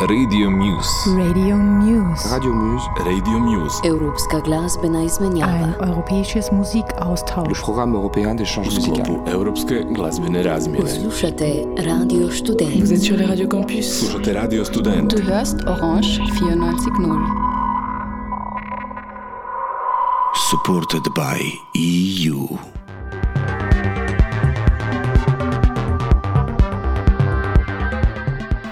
Radio Muse. Radio Muse. Radio Muse. Radio Muse. Europska glazbena izmenjava. Ein europäisches Le programme européen d'échange musical. sklopu Europske glazbene razmjene. Slušate Radio Student. Vous êtes sur les radios campus. Slušate Radio Student. Du hörst Orange 94.0. supported by EU.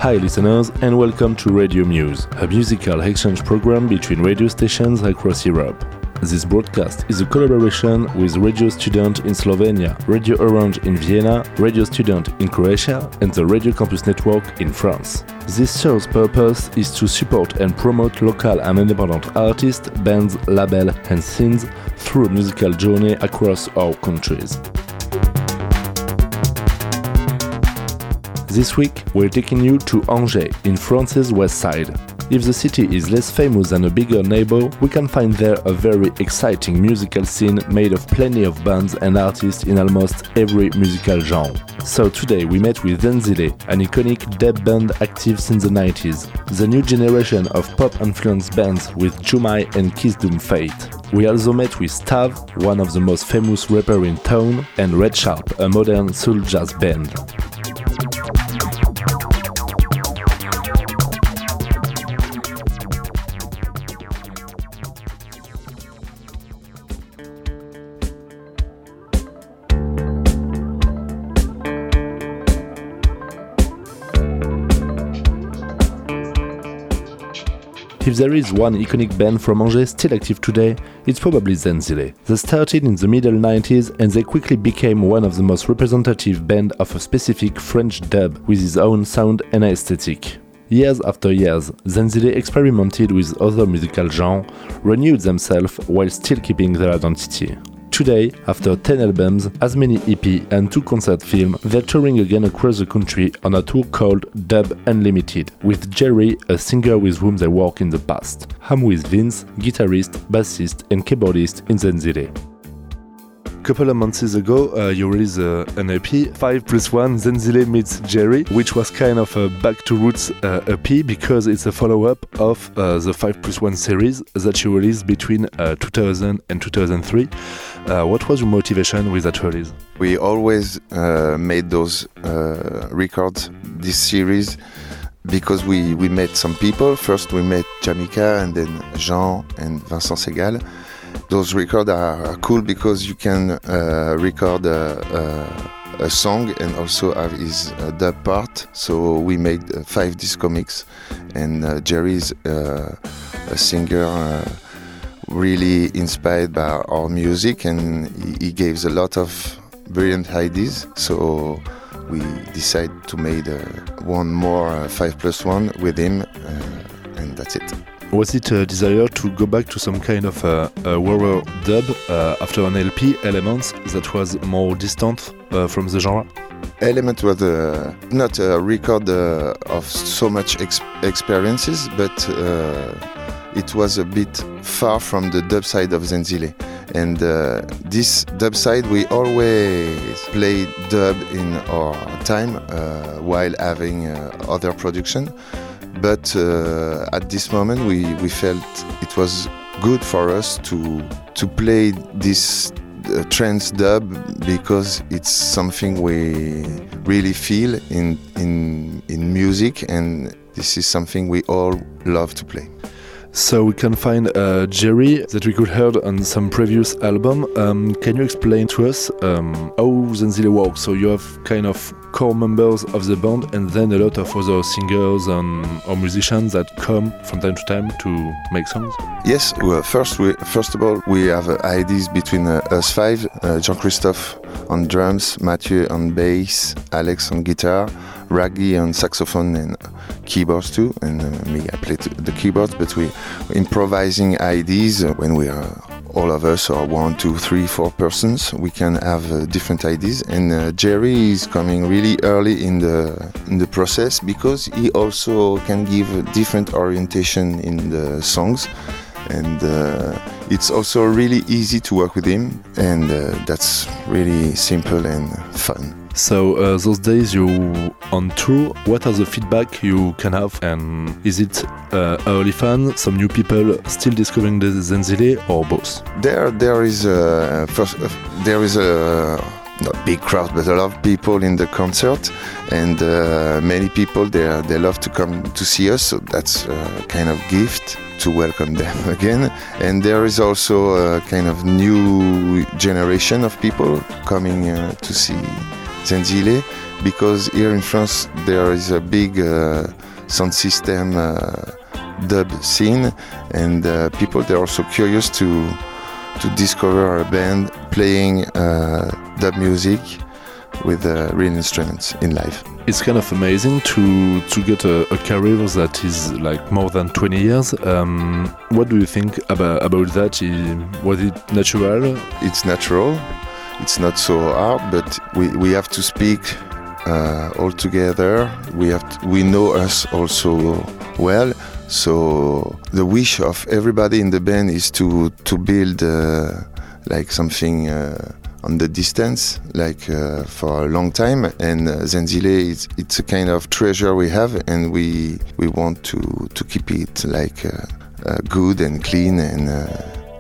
Hi, listeners, and welcome to Radio Muse, a musical exchange program between radio stations across Europe. This broadcast is a collaboration with Radio Student in Slovenia, Radio Orange in Vienna, Radio Student in Croatia, and the Radio Campus Network in France. This show's purpose is to support and promote local and independent artists, bands, labels, and scenes through a musical journey across our countries. This week, we're taking you to Angers, in France's west side. If the city is less famous than a bigger neighbor, we can find there a very exciting musical scene made of plenty of bands and artists in almost every musical genre. So today we met with Zenzile, an iconic dub band active since the 90s, the new generation of pop influenced bands with Jumaï and Kiss Doom Fate. We also met with Stav, one of the most famous rappers in town, and Red Sharp, a modern soul jazz band. If there is one iconic band from Angers still active today, it's probably Zenzile. They started in the middle 90s and they quickly became one of the most representative band of a specific French dub with his own sound and aesthetic. Years after years, Zenzile experimented with other musical genres, renewed themselves while still keeping their identity. Today, after 10 albums, as many EP and 2 concert films, they're touring again across the country on a tour called Dub Unlimited, with Jerry, a singer with whom they worked in the past. I'm with Vince, guitarist, bassist, and keyboardist in Zenzile. Couple of months ago, uh, you released uh, an EP, 5 plus 1, Zenzile meets Jerry, which was kind of a back to roots uh, EP because it's a follow up of uh, the 5 plus 1 series that you released between uh, 2000 and 2003. Uh, what was your motivation with that release? We always made those records, this series, because we, we met some people. First, we met Jamika and then Jean and Vincent Segal. Those records are, cool because you can uh, record a, a, a song and also have his uh, dub part. So we made uh, five disco mix, and uh, Jerry is uh, a singer uh, really inspired by our music and he, he gives a lot of brilliant ideas so we decided to make uh, one more uh, 5 plus 1 with him uh, and that's it Was it a desire to go back to some kind of uh, a rarer dub uh, after an LP, Elements, that was more distant uh, from the genre? element was uh, not a record uh, of so much ex- experiences but uh, it was a bit far from the dub side of Zenzile and this dub side we always played dub in our time while having other production but uh, at this moment we, we felt it was good for us to to play this uh, trance dub because it's something we really feel in in in music and this is something we all love to play So we can find uh, Jerry that we could heard on some previous album. Um, can you explain to us um, how Zenzile works? So you have kind of core members of the band and then a lot of other singers and or musicians that come from time to time to make songs. Yes, well, first we first of all we have uh, ideas between uh, us five: uh, Jean-Christophe on drums, Mathieu on bass, Alex on guitar, Raggy on saxophone and keyboards too, and uh, me I play the keyboards. But we improvising ideas uh, when we are all of us or one, two, three, four persons. We can have uh, different ideas, and uh, Jerry is coming really early in the in the process because he also can give different orientation in the songs and uh, it's also really easy to work with him and uh, that's really simple and fun So uh, those days you on tour, what are the feedback you can have, and is it uh, early fan, some new people still discovering the Zenzile, or both? There, there is a first, uh, there is a not big crowd, but a lot of people in the concert, and uh, many people they they love to come to see us. So that's a kind of gift to welcome them again. And there is also a kind of new generation of people coming uh, to see Zenzile because here in France there is a big uh, sound system uh, dub scene, and uh, people they're also curious to to discover a band playing uh, dub music with uh, real instruments in live. It's kind of amazing to to get a, a career that is like more than 20 years. Um, what do you think about about that? Was it natural? It's natural. It's not so hard, but we, we have to speak uh, all together. We have to, we know us also well. So the wish of everybody in the band is to to build uh, like something uh, on the distance, like uh, for a long time. And uh, Zenzile, it's, it's a kind of treasure we have, and we we want to to keep it like uh, uh, good and clean, and uh,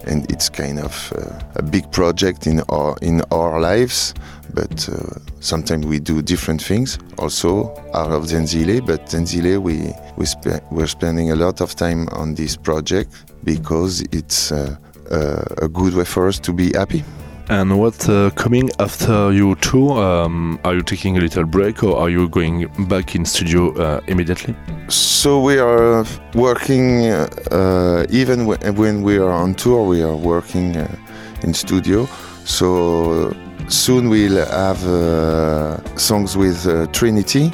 and it's kind of uh, a big project in our in our lives. But uh, sometimes we do different things also out of Zenzile. But Zenzile, we we spe- we're spending a lot of time on this project because it's uh, uh, a good way for us to be happy. And what's uh, coming after you tour? Um, are you taking a little break or are you going back in studio uh, immediately? So we are working uh, even when we are on tour. We are working uh, in studio. So soon we'll have uh, songs with uh, Trinity,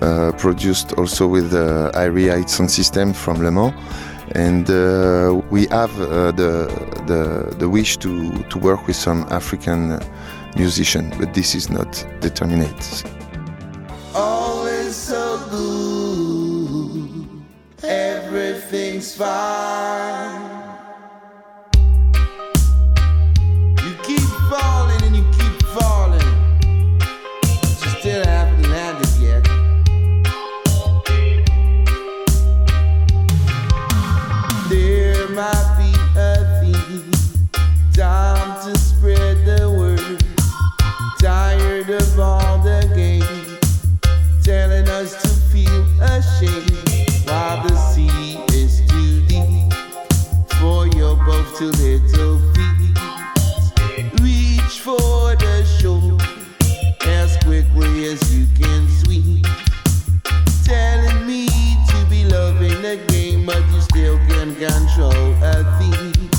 uh, produced also with the IRIA sound system from Le Mans. And uh, we have uh, the, the the wish to, to work with some African musician, but this is not determined. Always so good, everything's fine. Tired of all the games, telling us to feel ashamed while the sea is too deep for your both to little feet. Reach for the shore as quickly as you can swim. Telling me to be loving the game, but you still can control a thing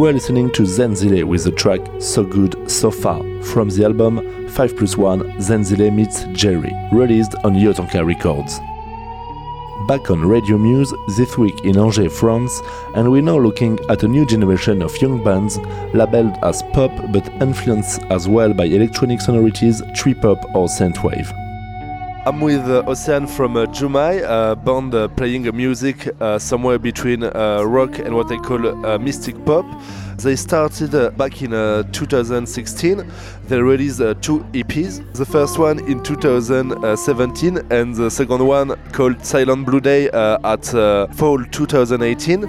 You were listening to Zenzile with the track So Good So Far from the album 5 plus 1 Zenzile Meets Jerry, released on Yotanka Records. Back on Radio Muse this week in Angers, France, and we're now looking at a new generation of young bands labeled as pop but influenced as well by electronic sonorities, trip hop or synthwave. I'm with uh, Ocean from uh, Jumaï, a band uh, playing uh, music uh, somewhere between uh, rock and what they call mystic pop. They started back in uh, 2016. They released two EPs. The first one in 2017 and the second one called Silent Blue Day at fall 2018.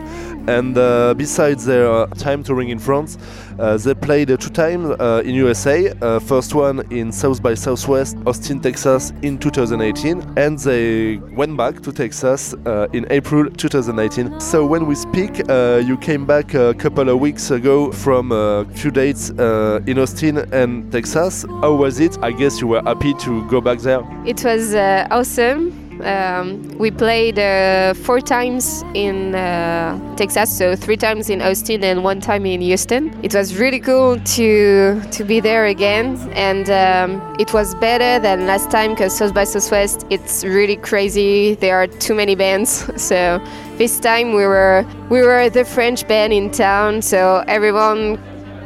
And besides their time touring in France, they played uh, two times uh, in USA. Uh, first one in South by Southwest, Austin, Texas, in 2018, and they went back to Texas uh, in April 2019. So when we speak, uh, you came back a couple of weeks ago from a few dates uh, in Austin and Texas. How was it? I guess you were happy to go back there. It was uh, awesome. Um, we played uh, four times in uh, Texas, so three times in Austin and one time in Houston. It was really cool to to be there again, and um, it was better than last time because South by Southwest it's really crazy. There are too many bands, so this time we were we were the French band in town, so everyone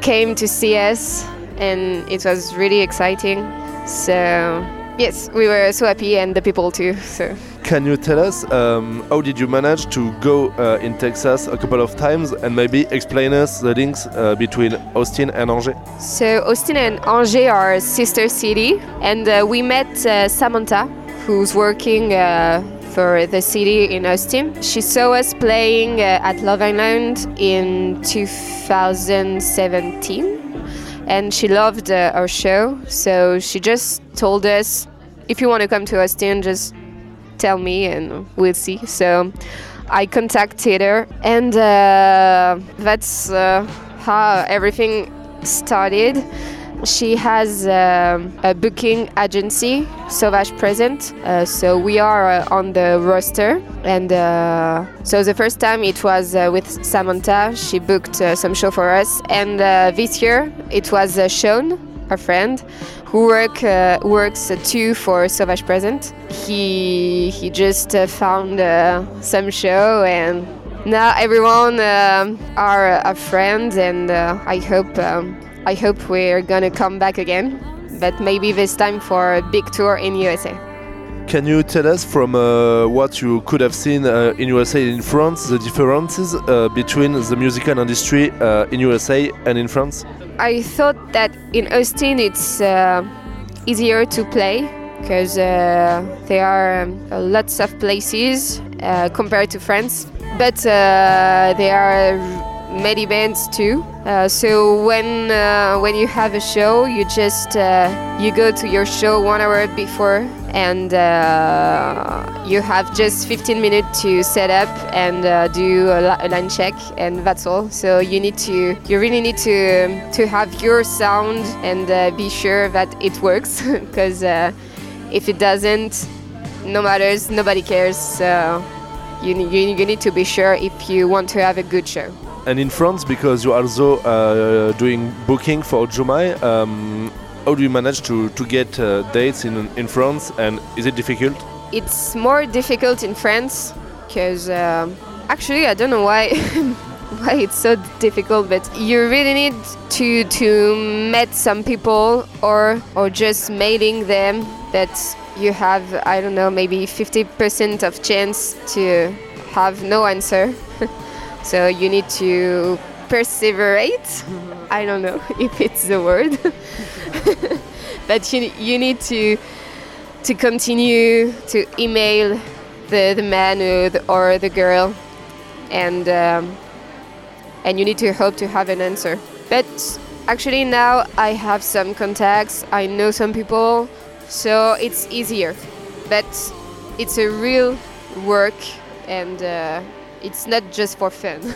came to see us, and it was really exciting. So yes, we were so happy, and the people too. So Can you tell us um, how did you manage to go uh, in Texas a couple of times and maybe explain us the links uh, between Austin and Angers? so Austin and Angers are sister city, and uh, we met uh, Samantha, who's working. Uh, for the city in Austin. She saw us playing uh, at Love Island in 2017 and she loved uh, our show. So she just told us if you want to come to Austin, just tell me and we'll see. So I contacted her, and uh, that's uh, how everything started. She has um, a booking agency, Sauvage Present. Uh, so we are uh, on the roster. And uh, so the first time it was uh, with Samantha. She booked uh, some show for us. And uh, this year it was Sean, our friend, who work works too for Sauvage Present. He he just found some show and now everyone um are a friend and uh, I hope um, I hope we're gonna come back again, but maybe this time for a big tour in USA. Can you tell us from uh, what you could have seen uh, in USA and in France the differences uh, between the musical industry uh, in USA and in France? I thought that in Austin it's uh, easier to play because uh, there are um, lots of places uh, compared to France, but uh, there are many bands too. Uh, so when uh, when you have a show, you just uh, you go to your show one hour before, and uh, you have just 15 minutes to set up and uh, do a, li- a line check, and that's all. So you need to you really need to to have your sound and uh, be sure that it works, because if it doesn't, no matters, nobody cares. So you, you you need to be sure if you want to have a good show. And in France, because you're also uh, doing booking for Jumaï, um, how do you manage to, to get uh, dates in, in France and is it difficult? It's more difficult in France because um actually I don't know why why it's so difficult, but you really need to to meet some people or or just mailing them that you have I don't know maybe 50% of chance to have no answer. so you need to perseverate. I don't know if it's the word, but you you need to to continue to email the, the man or the, or the girl. And um, and you need to hope to have an answer. But actually now i have some contacts. I know some people. So it's easier. But it's a real work and uh, it's not just for fun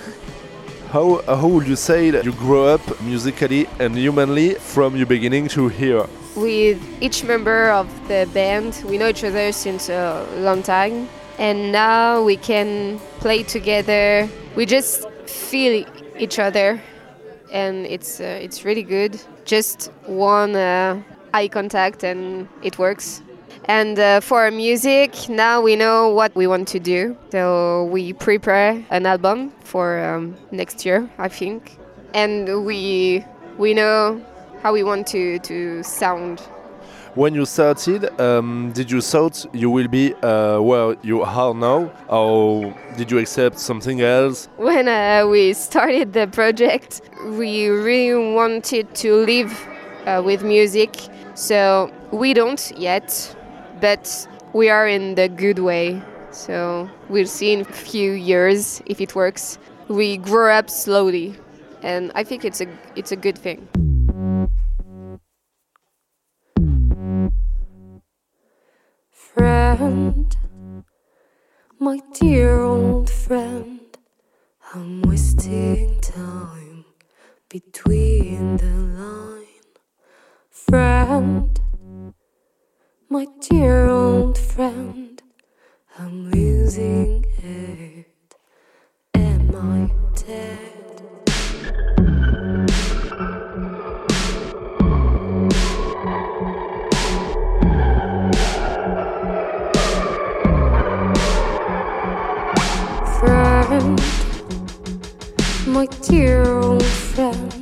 How, uh, how would you say that you grow up musically and humanly from your beginning to here? with each member of the band. We know each other since a long time, and now we can play together. We just feel each other, and it's uh, it's really good. Just one uh, eye contact and it works. And uh, for our music, now we know what we want to do. So we prepare an album for um, next year, I think, and we we know how we want to to sound. When you started, um, did you thought you will be uh, where you are now, or did you accept something else? When uh, we started the project, we really wanted to live uh, with music. So we don't yet, but we are in the good way. So we'll see in a few years if it works. We grow up slowly, and I think it's a it's a good thing. friend, my dear old friend. I'm wasting time between the line, friend, my dear old friend. I'm losing it. Am I dead? friend, my dear old friend.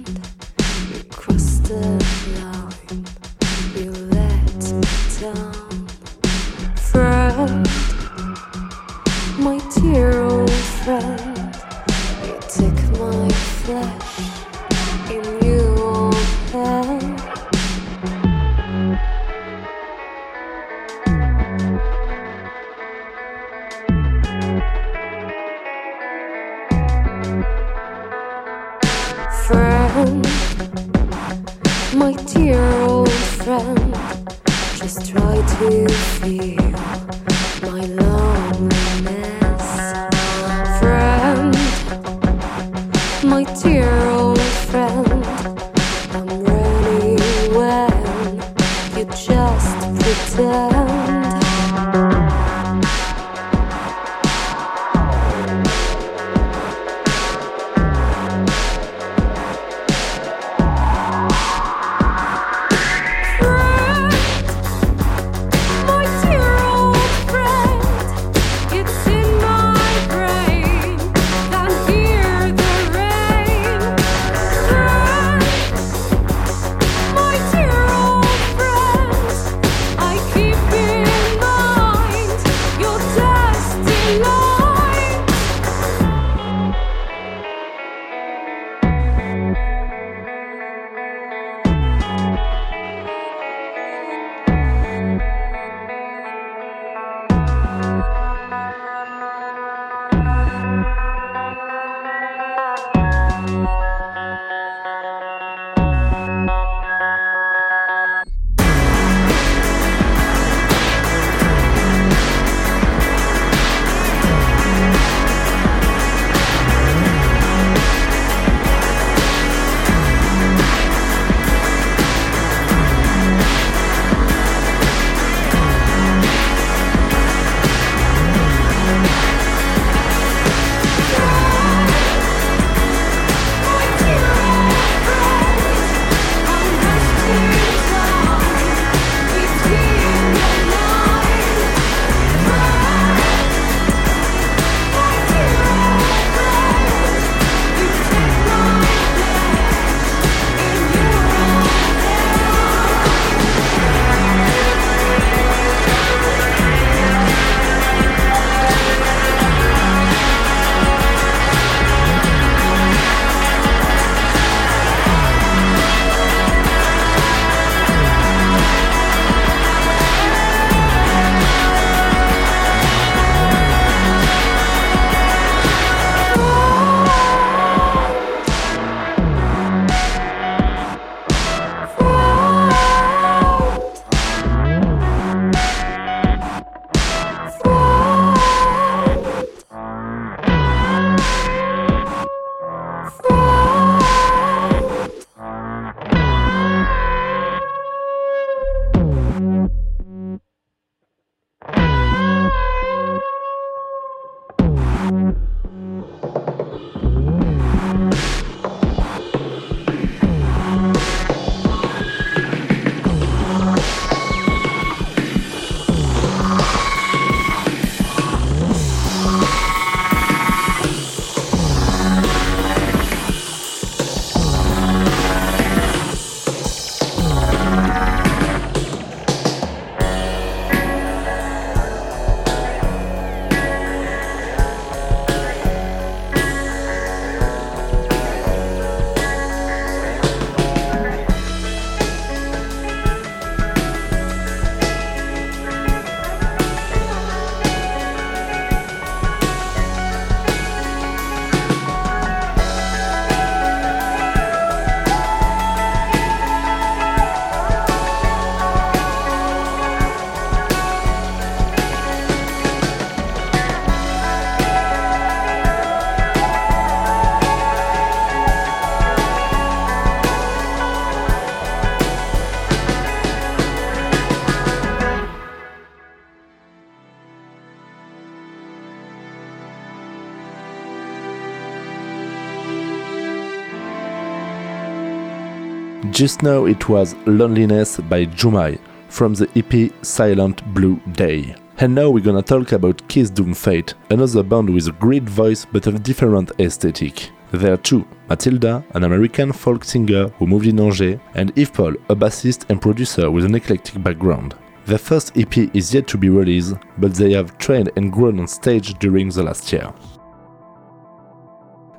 Just now it was Loneliness by Jumaï from the EP Silent Blue Day. And now we're gonna talk about Kiss Doom Fate, another band with a great voice but a different aesthetic. There are two Matilda, an American folk singer who moved in Angers, and Yves Paul, a bassist and producer with an eclectic background. Their first EP is yet to be released, but they have trained and grown on stage during the last year.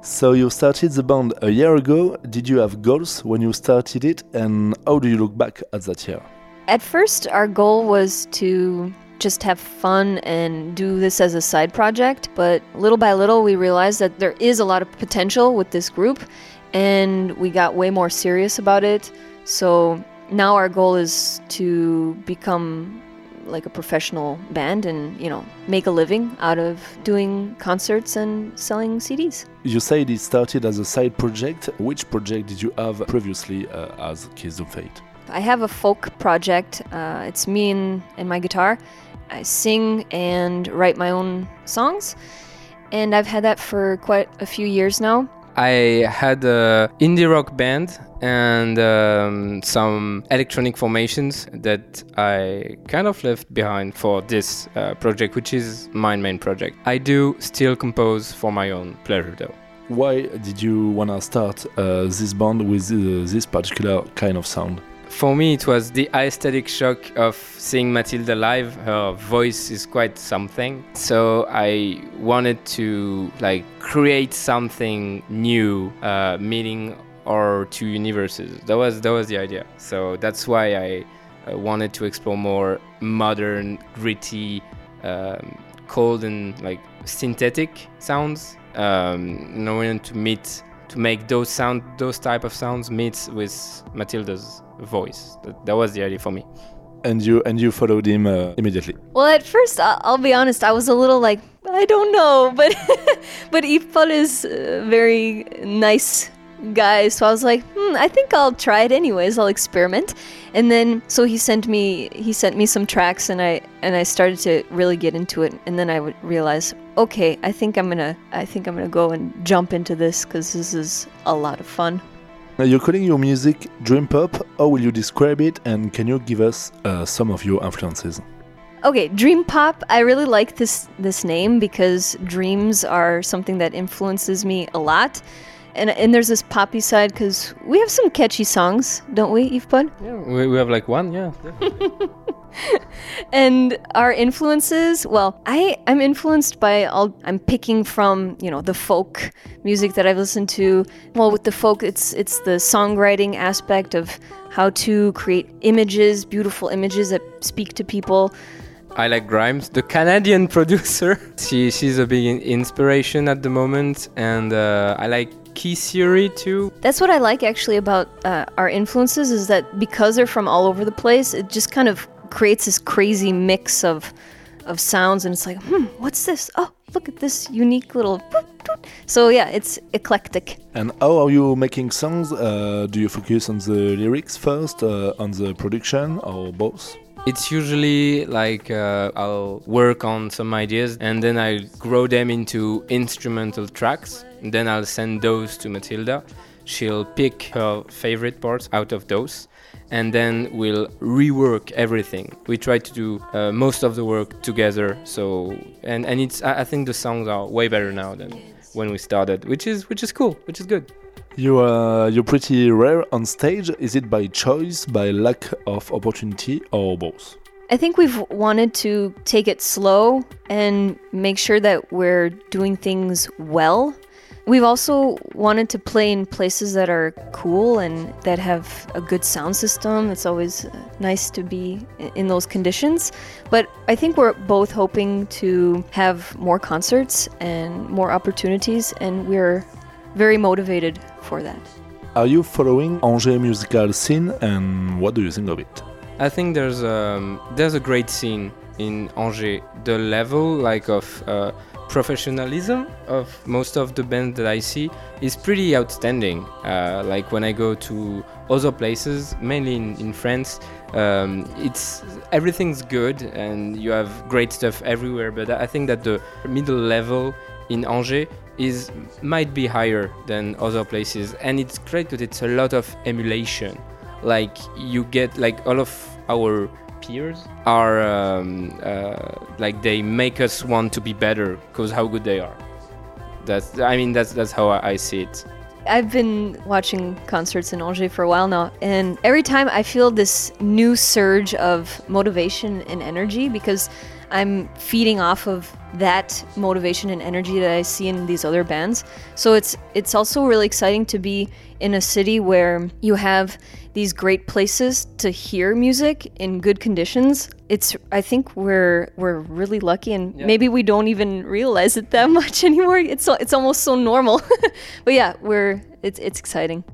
So you started the band a year ago. Did you have goals when you started it, and how do you look back at that year? At first, our goal was to just have fun and do this as a side project, but little by little, we realized that there is a lot of potential with this group, and we got way more serious about it. So now our goal is to become like a professional band and, you know, make a living out of doing concerts and selling CDs. You said it started as a side project. Which project did you have previously uh, as Kiss Doom Fate? I have a folk project. Uh, it's me and, and my guitar. I sing and write my own songs, and I've had that for quite a few years now. I had an indie rock band and um, some electronic formations that I kind of left behind for this uh, project, which is my main project. I do still compose for my own pleasure, though. Why did you wanna start uh, this band with uh, this particular kind of sound? For me, it was the aesthetic shock of seeing Matilda live. Her voice is quite something. So I wanted to like create something new, uh, meeting our two universes. That was that was the idea. So that's why I uh, wanted to explore more modern, gritty, um, cold and like synthetic sounds. Um, and I wanted to meet to make those sound those type of sounds meet with Matilda's voice. That, that was the idea for me. And you and you followed him uh, immediately. Well, at first, I'll, I'll be honest, I was a little like, I don't know, but but Yves is a very nice guy, so I was like, hmm, I think I'll try it anyways. I'll experiment, and then so he sent me he sent me some tracks, and I and I started to really get into it, and then I would realize, okay, I think I'm gonna I think I'm gonna go and jump into this because this is a lot of fun. Now you're calling your music dream pop. How will you describe it? And can you give us uh, some of your influences? Okay, dream pop. I really like this this name because dreams are something that influences me a lot, and and there's this poppy side because we have some catchy songs, don't we, Yves? Yeah, we, we have like one, yeah. and our influences well i i'm influenced by all i'm picking from you know the folk music that i've listened to well with the folk it's it's the songwriting aspect of how to create images beautiful images that speak to people I like Grimes, the Canadian producer. She, she's a big inspiration at the moment, and uh, I like Key Theory too. that's what i like actually about uh, our influences is that because they're from all over the place it just kind of creates this crazy mix of of sounds and it's like hmm what's this oh look at this unique little so yeah it's eclectic And how are you making songs? Uh, do you focus on the lyrics first, uh, on the production, or both? It's usually like uh, I'll work on some ideas and then I grow them into instrumental tracks. And then I'll send those to Matilda. She'll pick her favorite parts out of those and then we'll rework everything. We try to do uh, most of the work together. So and and it's I I think the songs are way better now than when we started, which is which is cool, which is good. You uh, you're pretty rare on stage. Is it by choice, by lack of opportunity, or both? I think we've wanted to take it slow and make sure that we're doing things well. We've also wanted to play in places that are cool and that have a good sound system. It's always uh, nice to be in those conditions. But I think we're both hoping to have more concerts and more opportunities, and we're very motivated for that. Are you following Angers musical scene, and what do you think of it? I think there's um, there's a great scene in Angers. The level like of uh, professionalism of most of the bands that I see is pretty outstanding. Uh, like when I go to other places, mainly in, in France, um, it's everything's good and you have great stuff everywhere. But I think that the middle level in Angers is might be higher than other places, and it's great because it's a lot of emulation like you get like all of our peers are um, uh, like they make us want to be better because how good they are. That's I mean that's that's how I, I see it. I've been watching concerts in Angers for a while now, and every time I feel this new surge of motivation and energy because I'm feeding off of that motivation and energy that I see in these other bands. So it's it's also really exciting to be in a city where you have these great places to hear music in good conditions. It's I think we're we're really lucky and Yeah. maybe we don't even realize it that much anymore. It's it's almost so normal. but yeah, we're it's it's exciting.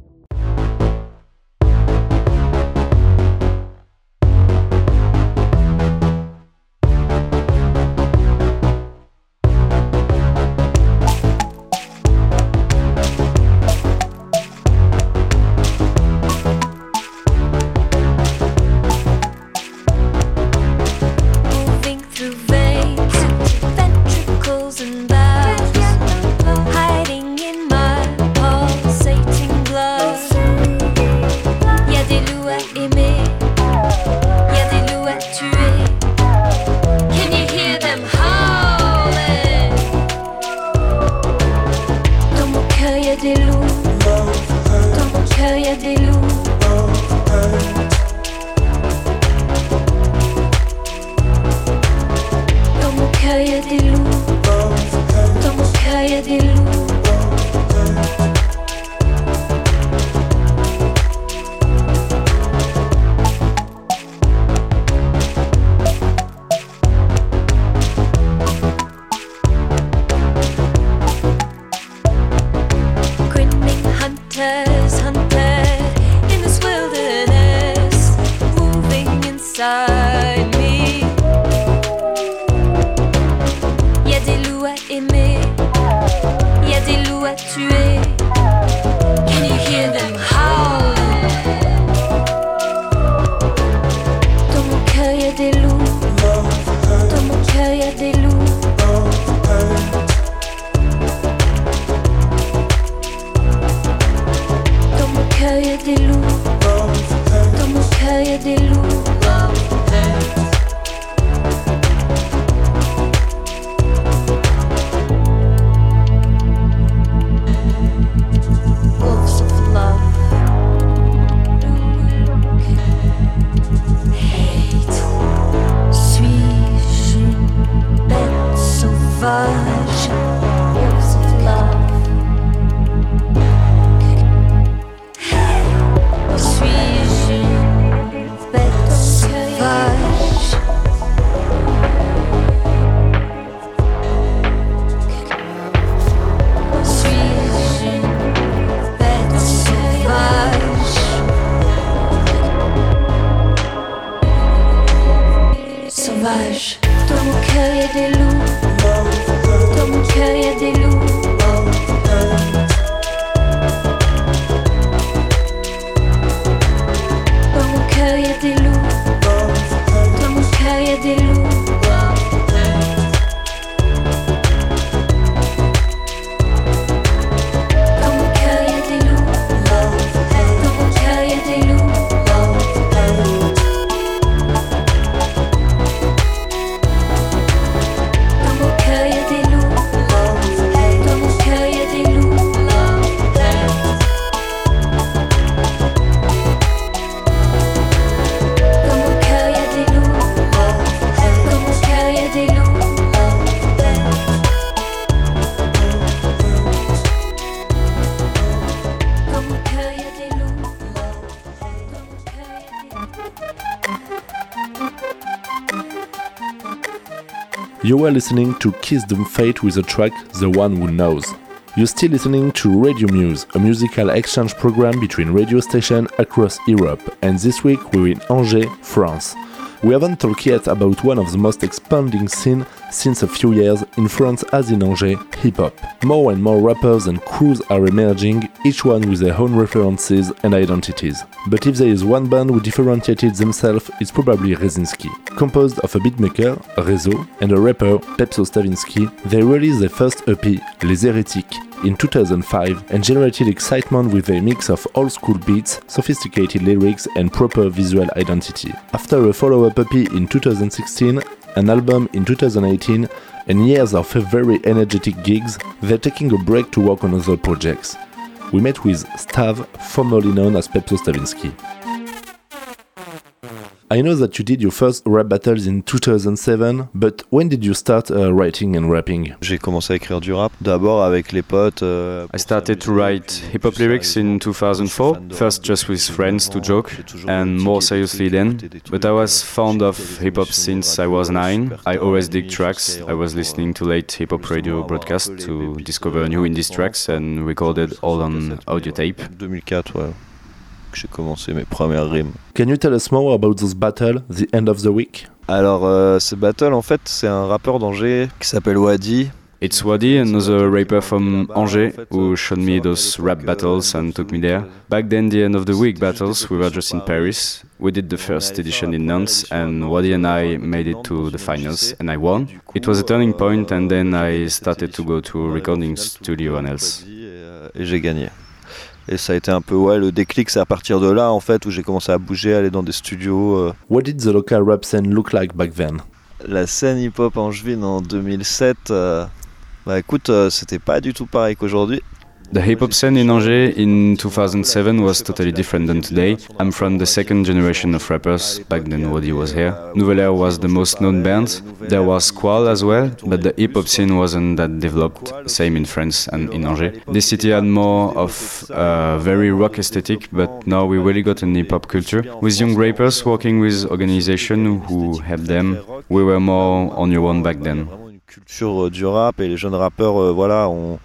You were listening to Kiss Doom Fate with the track The One Who Knows. You're still listening to Radio Muse, a musical exchange program between radio stations across Europe, and this week we're in Angers, France. We haven't talked yet about one of the most expanding scene since a few years in France as in Angers, hip hop. More and more rappers and crews are emerging, each one with their own references and identities. But if there is one band who differentiated themselves, it's probably Rezinsky. Composed of a beatmaker, Rezo, and a rapper, Pepso Stavinsky, they released their first EP, Les Hérétiques, in 2005 and generated excitement with a mix of old school beats, sophisticated lyrics, and proper visual identity. After a follow up EP in 2016, an album in 2018, and years of very energetic gigs, they're taking a break to work on other projects. We met with Stav, formerly known as Pepso Stavinsky. I know that you did your first rap battles in 2007, but when did you start uh, writing and rapping? J'ai commencé à écrire du rap d'abord avec les potes. euh, I started to write hip hop lyrics in 2004, first just with friends to joke, and more seriously then. But I was fond of hip hop since I was nine. I always dig tracks. I was listening to late hip hop radio broadcasts to discover new indie tracks and recorded all on audio tape. 2004, ouais. Que J'ai commencé mes premières rimes. Can you tell us more about those battles, the end of the week? Alors, euh, ce battle, en fait, c'est un rappeur d'Angers qui s'appelle Wadi. It's Wadi, another rapper from Angers, who showed me those rap battles and took me there. Back then, the end of the week battles, we were just in Paris. We did the first edition in Nantes, and Wadi and I made it to the finals, and I won. It was a turning point, and then I started to go to recording studio and else. Et, et j'ai gagné. Et ça a été un peu ouais, le déclic, c'est à partir de là en fait où j'ai commencé à bouger, aller dans des studios. euh. What did the local rap scene look like back then? La scène hip-hop angevine en 2007, euh, bah écoute, euh, c'était pas du tout pareil qu'aujourd'hui. The hip hop scene in Angers in 2007 was totally different than today. I'm from the second generation of rappers, back then Wadi was here. Nouvelle Air was the most known band. There was Squall as well, but the hip hop scene wasn't that developed, same in France and in Angers. This city had more of a very rock aesthetic, but now we really got an hip hop culture. With young rappers working with organizations who helped them, we were more on your own back then. Culture euh, du rap et les jeunes rappeurs, euh, voilà, on,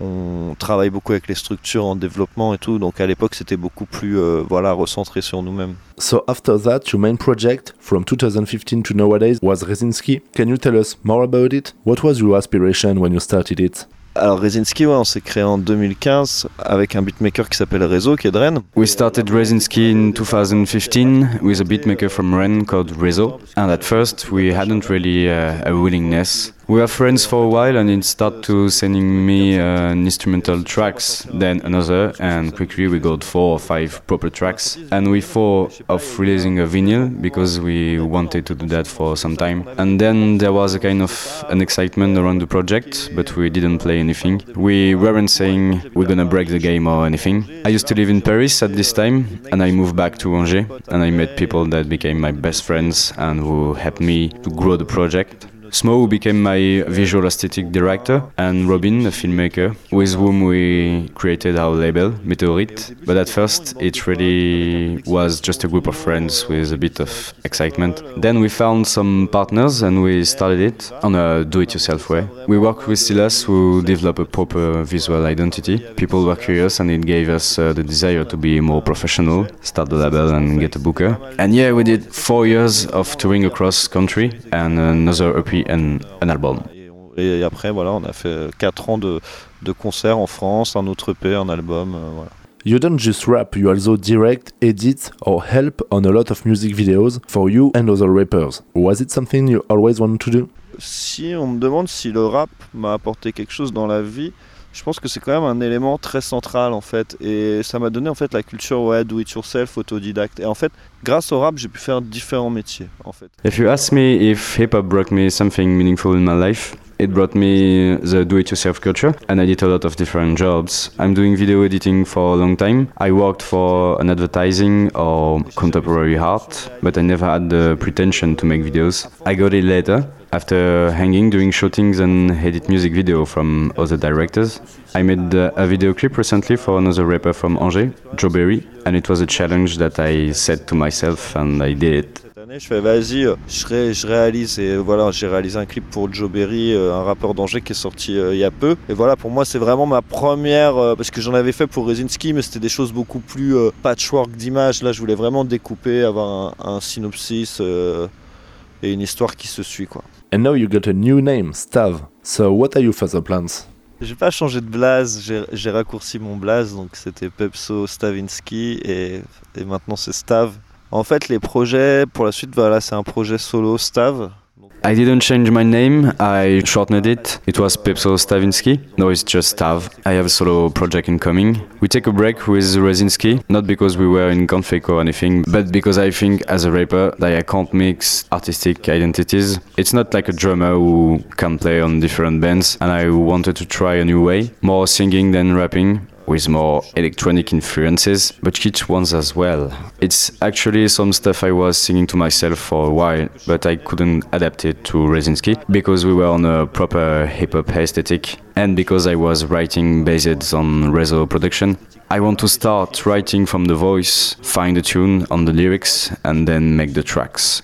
on travaille beaucoup avec les structures en développement et tout. Donc à l'époque, c'était beaucoup plus euh, voilà, recentré sur nous-mêmes. So after that, your main project from 2015 to nowadays was Rezinski. Can you tell us more about it? What was your aspiration when you started it? Alors Rezinski, ouais, on s'est créé en 2015 avec un beatmaker qui s'appelle Rezo, qui est de Rennes. We started Rezinski in 2015 with a beatmaker from Rennes called Rezo, and at first we hadn't really uh, a willingness. We were friends for a while, and he started to sending me uh, instrumental tracks, then another, and quickly we got four or five proper tracks. And we thought of releasing a vinyl because we wanted to do that for some time. And then there was a kind of an excitement around the project, but we didn't play anything. We weren't saying we're gonna break the game or anything. I used to live in Paris at this time, and I moved back to Angers, and I met people that became my best friends and who helped me to grow the project. Smo became my visual aesthetic director, and Robin, a filmmaker, with whom we created our label, Meteorite. But at first, it really was just a group of friends with a bit of excitement. Then we found some partners and we started it on a do it yourself way. We worked with Silas, who developed a proper visual identity. People were curious, and it gave us uh, the desire to be more professional, start the label, and get a booker. And yeah, we did four years of touring across country and another EP and an album. Et après, voilà, on a fait 4 ans de, de concerts en France, un autre EP, un album, euh, voilà. You don't just rap, you also direct, edit, or help on a lot of music videos for you and other rappers. Was it something you always wanted to do? Si on me demande si le rap m'a apporté quelque chose dans la vie, je pense que c'est quand même un élément très central en fait. Et ça m'a donné en fait la culture ouais, do it yourself, autodidacte. Et en fait, grâce au rap, j'ai pu faire différents métiers en fait. If you ask me if hip hop brought me something meaningful in my life, it brought me the do it yourself culture, and I did a lot of different jobs. I'm doing video editing for a long time. I worked for an advertising or contemporary art, but I never had the pretension to make videos. I got it later. After hanging, doing shootings and edit music video from other directors, I made a video clip recently for another rapper from Angers, Joe Berry, and it was a challenge that I set to myself and I did it. Je fais vas-y, euh, je, je réalise. Et voilà, j'ai réalisé un clip pour Joe Berry, euh, un rappeur d'Angers qui est sorti euh, il y a peu. Et voilà, pour moi, c'est vraiment ma première. euh, parce que j'en avais fait pour Rezinski, mais c'était des choses beaucoup plus euh, patchwork d'images. Là, je voulais vraiment découper, avoir un, un synopsis euh, et une histoire qui se suit, quoi. And now you got a new name, Stav. So what are your further plans? J'ai pas changé de blaze, j'ai raccourci mon blaze, donc c'était Pepso Stavinsky et, et maintenant c'est Stav. En fait, les projets pour la suite, voilà, c'est un projet solo Stav. I didn't change my name, I shortened it. It was Pepso Stavinsky. No, it's just Stav. I have a solo project incoming. We take a break with Rezinsky, not because we were in conflict or anything, but because I think as a rapper that I can't mix artistic identities. It's not like a drummer who can play on different bands, and I wanted to try a new way, more singing than rapping with more electronic influences, but kitsch ones as well. It's actually some stuff I was singing to myself for a while, but I couldn't adapt it to Rezinsky because we were on a proper hip hop aesthetic and because I was writing based on Rezo production. I want to start writing from the voice, find the tune on the lyrics, and then make the tracks.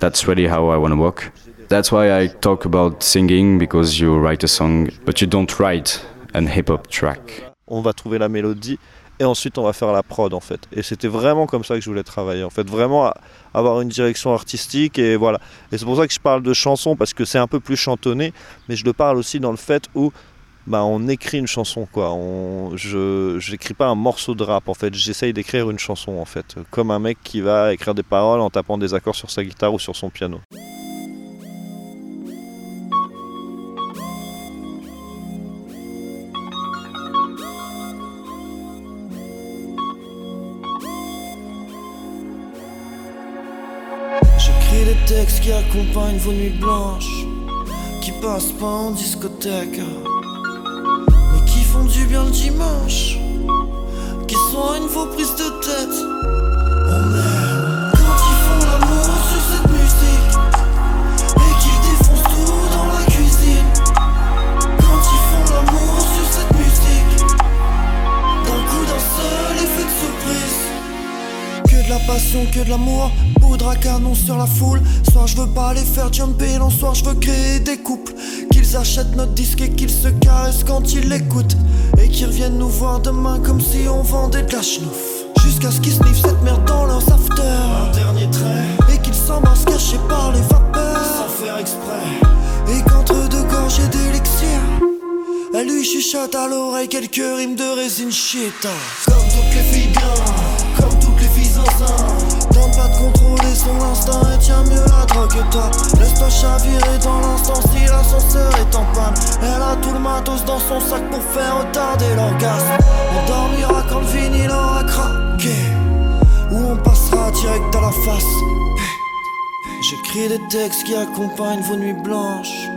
That's really how I want to work. That's why I talk about singing because you write a song, but you don't write an hip hop track. On va trouver la mélodie et ensuite on va faire la prod en fait. Et c'était vraiment comme ça que je voulais travailler en fait, vraiment avoir une direction artistique et voilà. Et c'est pour ça que je parle de chanson parce que c'est un peu plus chantonné, mais je le parle aussi dans le fait où bah, on écrit une chanson quoi. On, je j'écris pas un morceau de rap en fait, j'essaye d'écrire une chanson en fait, comme un mec qui va écrire des paroles en tapant des accords sur sa guitare ou sur son piano. Qui accompagnent vos nuits blanches, qui passent pas en discothèque, mais qui font du bien le dimanche, qui soignent vos prises de tête. Quand ils font l'amour sur cette musique et qu'ils défoncent tout dans la cuisine. Quand ils font l'amour sur cette musique, d'un coup d'un seul effet de surprise. Que de la passion, que de l'amour, canon sur la foule. Soir je veux pas les faire jumper, non soir je veux créer des couples. Qu'ils achètent notre disque et qu'ils se caressent quand ils l'écoutent. Et qu'ils reviennent nous voir demain comme si on vendait de la schnouf. Jusqu'à ce qu'ils sniffent cette merde dans leurs afters. Un dernier trait. Et qu'ils s'embrassent cachés par les vapeurs. Sans faire exprès. Et qu'entre deux gorgées d'élixir. Elle lui chuchote à l'oreille quelques rimes de résine shit Comme toutes les filles bien, comme toutes les filles zinzin pas de contrôler son instinct et tiens mieux la drogue que toi. Laisse-toi chavirer dans l'instant si l'ascenseur est en panne. Elle a tout le matos dans son sac pour faire retarder l'orgasme. On dormira quand le vinyle aura craqué Ou on passera direct à la face. J'écris des textes qui accompagnent vos nuits blanches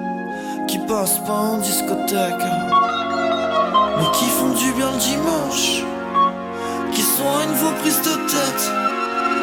qui passent pas en discothèque, mais qui font du bien le dimanche, qui soignent vos prises de tête.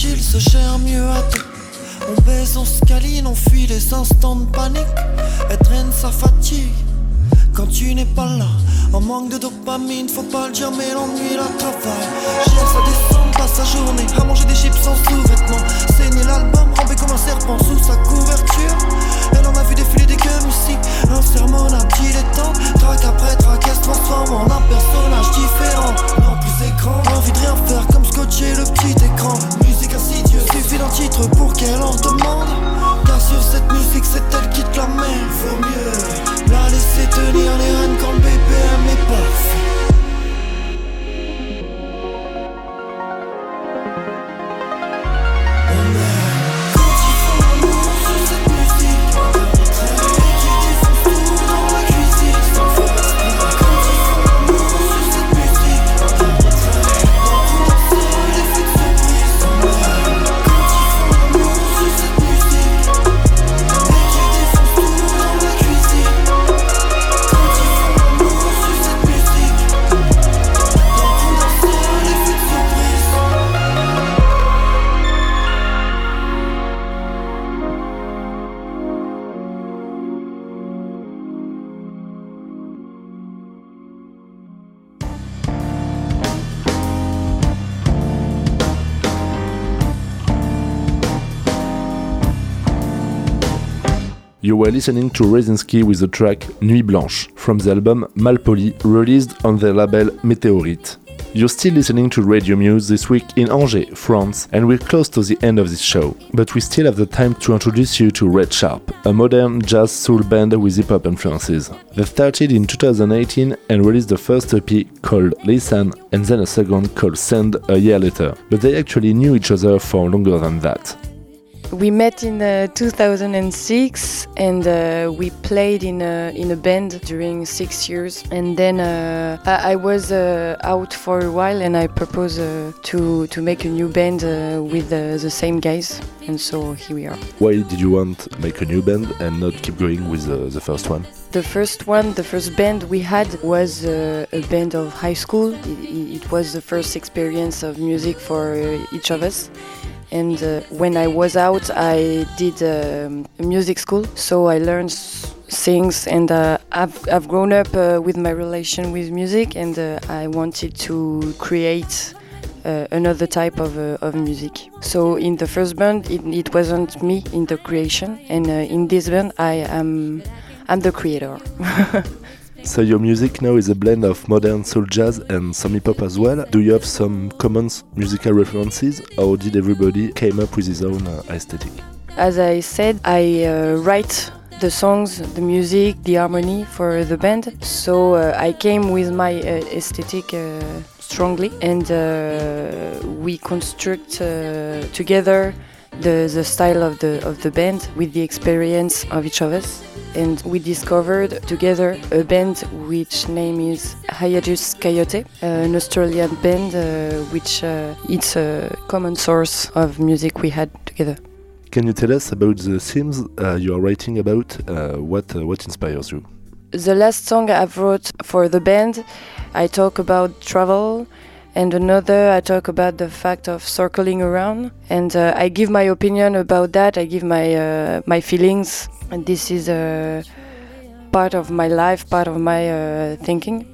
fragile se gère mieux à deux. On baise, on se câline, on fuit les instants de panique. Elle traîne sa fatigue quand tu n'es pas là. En manque de dopamine, faut pas le dire, mais l'ennui la travaille. Gère sa descente, passe sa journée à manger des chips sans sous-vêtements. Saigner l'album, rampé comme un serpent sous sa couverture. Elle en a vu défiler des gueules ici. Un sermon, un temps. Traque après traque, elle se transforme en un personnage différent. Non plus écran, envie de rien faire comme scotcher le petit écran. Musique insidieuse, suffit d'un titre pour qu'elle en demande. Car sur cette musique, c'est elle qui te la met. Vaut mieux la laisser tenir les rênes quand le BPM est parfait. You were listening to Rezinsky with the track Nuits Blanches from the album Malpoli, released on their label Meteorite. You're still listening to Radio Muse this week in Angers, France, and we're close to the end of this show. But we still have the time to introduce you to Red Sharp, a modern jazz soul band with hip hop influences. They started in 2018 and released the first EP called Listen and then a second called Send a year later. But they actually knew each other for longer than that. We met in uh, 2006 and uh, we played in a, in a band during six years. And then uh, I, I was uh, out for a while and I proposed uh, to, to make a new band uh, with the same guys. And so here we are. Why did you want to make a new band and not keep going with the first one? The first one, the first band we had was uh, a band of high school. It, it, was the first experience of music for uh, each of us. And uh, when I was out, I did um, music school, so I learned things, and uh, I've, I've grown up uh, with my relation with music, and uh, I wanted to create uh, another type of, uh, of music. So in the first band, it, it wasn't me in the creation, and in this band, I am I'm the creator. So your music now is a blend of modern soul jazz and some hip hop as well. Do you have some common musical references, or did everybody came up with his own uh, aesthetic? As I said, I uh, write the songs, the music, the harmony for the band. So uh, I came with my uh, aesthetic uh, strongly, and uh, we construct together the, the style of the of the band with the experience of each of us and we discovered together a band which name is Hiatus Kaiyote, an Australian band uh, which uh, it's a common source of music we had together. Can you tell us about the themes uh, you are writing about? Uh, what uh, what inspires you? The last song I've wrote for the band, I talk about travel, and another I talk about the fact of circling around, and uh, I give my opinion about that. I give my my feelings and this is a part of my life, part of my uh, thinking.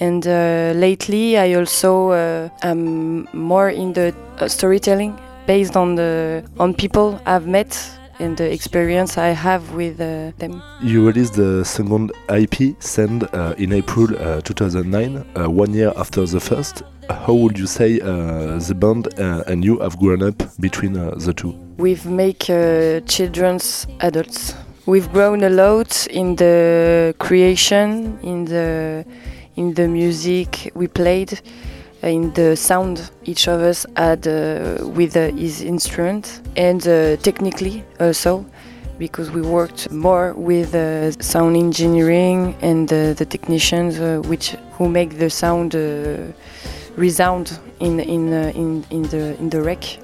And uh, lately, I also uh, am more in the uh, storytelling based on the on people I've met and the experience I have with uh, them. You released the second EP, Send, uh, in April uh, 2009, uh, one year after the first. How would you say uh, the band and you have grown up between the two? We've made children's adults. We've grown a lot in the creation, in the in the music we played, in the sound each of us had uh, with uh, his instrument, and uh, technically also, because we worked more with sound engineering and the technicians which who make the sound resound in in in in the in the rec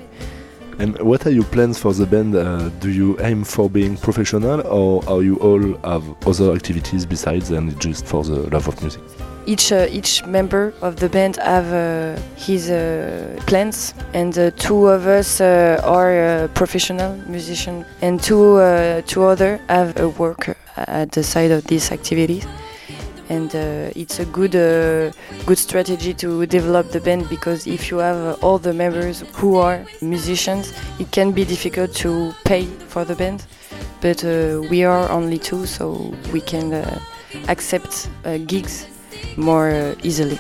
and what are your plans for the band? Uh, do you aim for being professional, or are you all have other activities besides and just for the love of music? Each uh, each member of the band have uh, his uh, plans, and uh, two of us uh, are professional musicians, and two two other have a work at the side of these activities and uh, it's a good uh, good strategy to develop the band because if you have uh, all the members who are musicians it can be difficult to pay for the band. But uh, we are only two so we can uh, accept uh, gigs more easily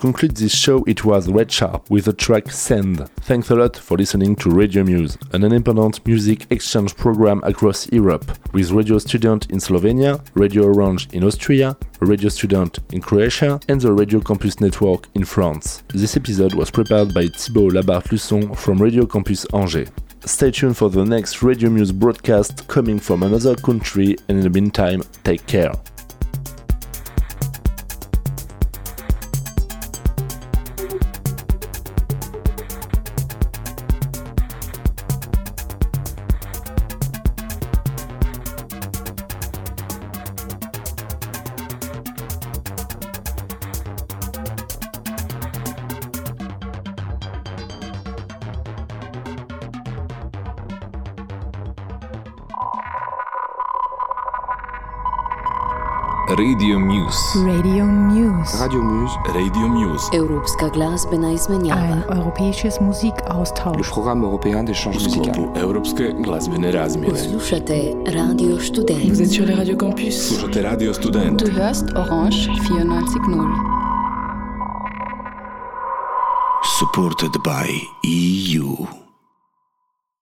conclude this show, it was Red Sharp with the track Sand. Thanks a lot for listening to Radio Muse, an independent music exchange program across Europe, with radio student in Slovenia, Radio Orange in Austria, radio student in Croatia, and the Radio Campus Network in France. This episode was prepared by Thibault Labarthe-Lusson from Radio Campus Angers. Stay tuned for the next Radio Muse broadcast coming from another country, and in the meantime, take care. Radio Muse. Radio Muse. Evropska glasbena izmenjava. Ein europäisches Musikaustausch. Program européen d'échange musical. U Europske glazbene razmjene. Poslušate Radio Student. Vous êtes sur les Radio Campus. Slušate Radio Student. Du hörst Orange 94.0. Supported by EU.